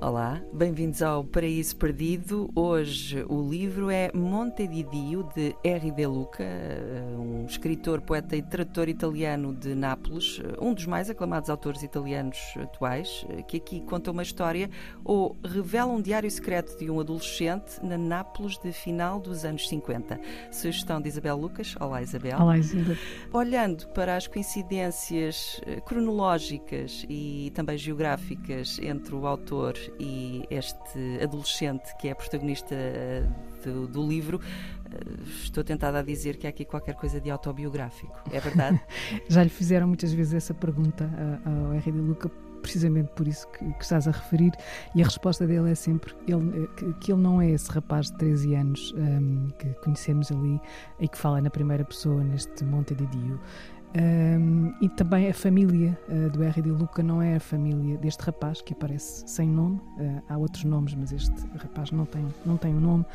Olá, bem-vindos ao Paraíso Perdido. Hoje o livro é Monte di Dio, de R. De Luca, um escritor, poeta e tradutor italiano de Nápoles, um dos mais aclamados autores italianos atuais, que aqui conta uma história ou revela um diário secreto de um adolescente na Nápoles de final dos anos 50. Sugestão de Isabel Lucas. Olá, Isabel. Olá, Isabel. Olhando para as coincidências eh, cronológicas e também geográficas entre o autor e este adolescente que é protagonista eh, do, do, livro, eh, estou tentada a dizer que há aqui qualquer coisa de autobiográfico. É verdade? Já lhe fizeram muitas vezes essa pergunta ao R. de Luca precisamente por isso que, que, estás a referir, e a resposta dele é sempre ele, eh, que, que ele não é esse rapaz de 13 anos um, ehm, que conhecemos ali e que fala na primeira pessoa neste Monte de Dio. Um, e também a família uh, do R.D. Luca não é a família deste rapaz que aparece sem nome. Uh, há outros nomes, mas este rapaz não tem, não tem um nome.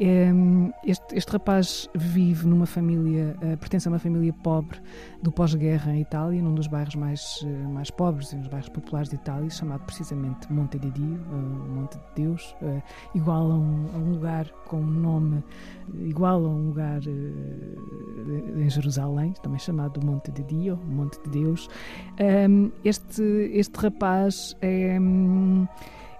Um, este, este rapaz vive numa família, uh, pertence a uma família pobre do pós-guerra em Itália, num dos bairros mais, mais pobres, um dos bairros populares de Itália, chamado precisamente Monte de Dio, Monte de Deus, igual a um, a um, lugar com um nome igual a um lugar em Jerusalém, também chamado Monte de Dio, Monte de Deus. Um, este, este rapaz é,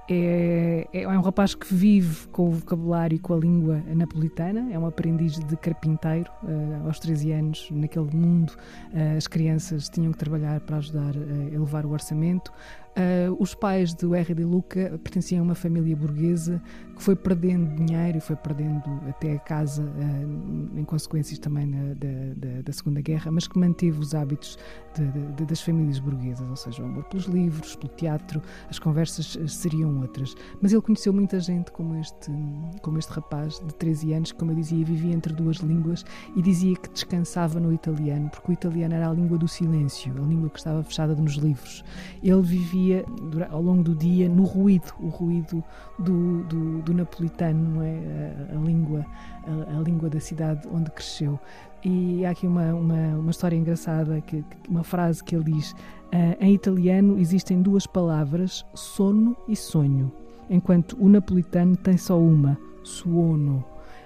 é, é, um rapaz que vive com o vocabulário e com a língua napolitana, é um aprendiz de carpinteiro. Uh, aos 13 anos, naquele mundo, uh, as crianças tinham que trabalhar para ajudar a elevar o orçamento. Uh, os pais do R. de Luca pertenciam a uma família burguesa que foi perdendo dinheiro e foi perdendo até a casa uh, em consequências também na, da, da, da, Segunda Guerra, mas que manteve os hábitos de, de, das famílias burguesas, ou seja, o amor pelos livros, pelo teatro, as conversas eh, seriam outras. Mas ele conheceu muita gente como este, como este rapaz de 13 anos, que, como eu dizia, vivia entre duas línguas e dizia que descansava no italiano, porque o italiano era a língua do silêncio, a língua que estava fechada nos livros. Ele vivia ao longo do dia no ruído, o ruído do, do, do napolitano, não é? a, a língua, a, a, língua da cidade onde cresceu. E há aqui uma, uma, uma história engraçada, que, uma frase que ele diz: uh, em italiano existem duas palavras, sono e sonho, enquanto o napolitano tem só uma, suono.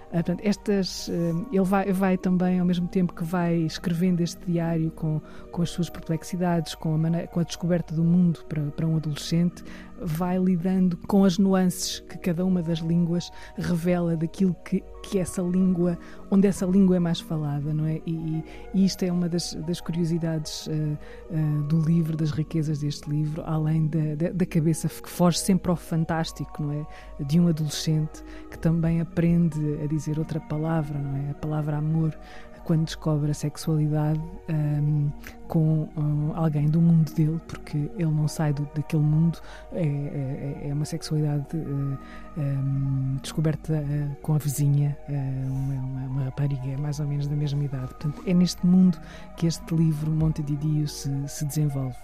Uh, portanto, estas, uh, ele vai, vai, também, ao mesmo tempo que vai escrevendo este diário com, com as suas perplexidades, com a, maneira, com a descoberta do mundo para, para um adolescente, vai lidando com as nuances que cada uma das línguas revela daquilo que, que essa língua, onde essa língua é mais falada, não é? E, e isto é uma das, das curiosidades uh, uh, do livro, das riquezas deste livro, além da, da, da, cabeça que foge sempre ao fantástico, não é? De um adolescente que também aprende a dizer outra palavra, não é? A palavra amor, quando descobre a sexualidade um, com um, alguém do mundo dele, porque ele não sai do, daquele mundo, é, é, é uma sexualidade uh, um, descoberta uh, com a vizinha, uh, uma, uma, rapariga mais ou menos da mesma idade. Portanto, é neste mundo que este livro, Monte de Dio, se, se desenvolve.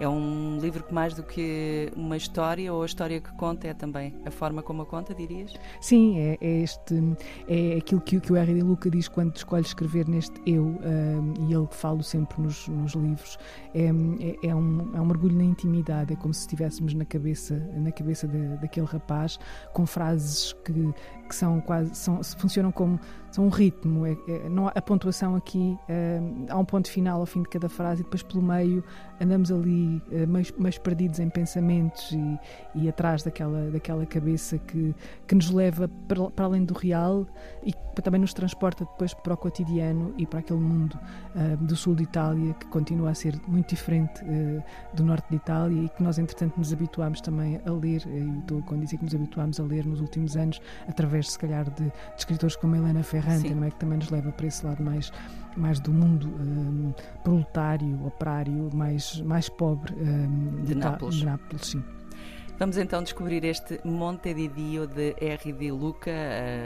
É um livro que mais do que uma história ou a história que conta é também a forma como a conta, dirias? Sim, é, é este é aquilo que, que o R.D. Luca diz quando escolhe escrever neste eu um, e ele fala sempre nos, nos livros. É, é, é, um, é um mergulho na intimidade, é como se estivéssemos na cabeça na cabeça de, daquele rapaz com frases que, que são quase são, funcionam como são um ritmo. É, é, não a pontuação aqui é, há um ponto final ao fim de cada frase e depois pelo meio andamos ali é, mais, mais perdidos em pensamentos e, e, atrás daquela, daquela cabeça que, que nos leva para, para, além do real e que também nos transporta depois para o cotidiano e para aquele mundo é, do sul de Itália que continua a ser muito diferente é, do norte de Itália e que nós entretanto nos habituámos também a ler e estou a dizer que nos habituámos a ler nos últimos anos através se calhar de, de escritores como Helena Ferrante, não é? Que também nos leva para esse lado mais, mais do mundo um, proletário, operário, mais, mais pobre um, de, de Nápoles. De Nápoles sim. Vamos então descobrir este Monte di Dio de R.D. Luca,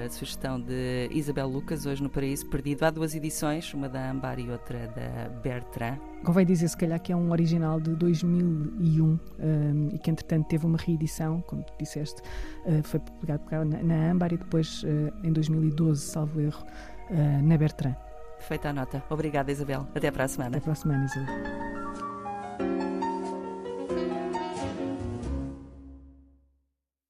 a sugestão de Isabel Lucas, hoje no Paraíso Perdido. Há duas edições, uma da Ambar e outra da Bertrand. Convém dizer, se calhar, que é um original de 2001 um, e que, entretanto, teve uma reedição, como disseste, uh, foi publicado na, na Ambar e depois, uh, em 2012, salvo erro, uh, na Bertrand. Feita a nota. Obrigada, Isabel. Até para a semana. Até para a semana, Isabel.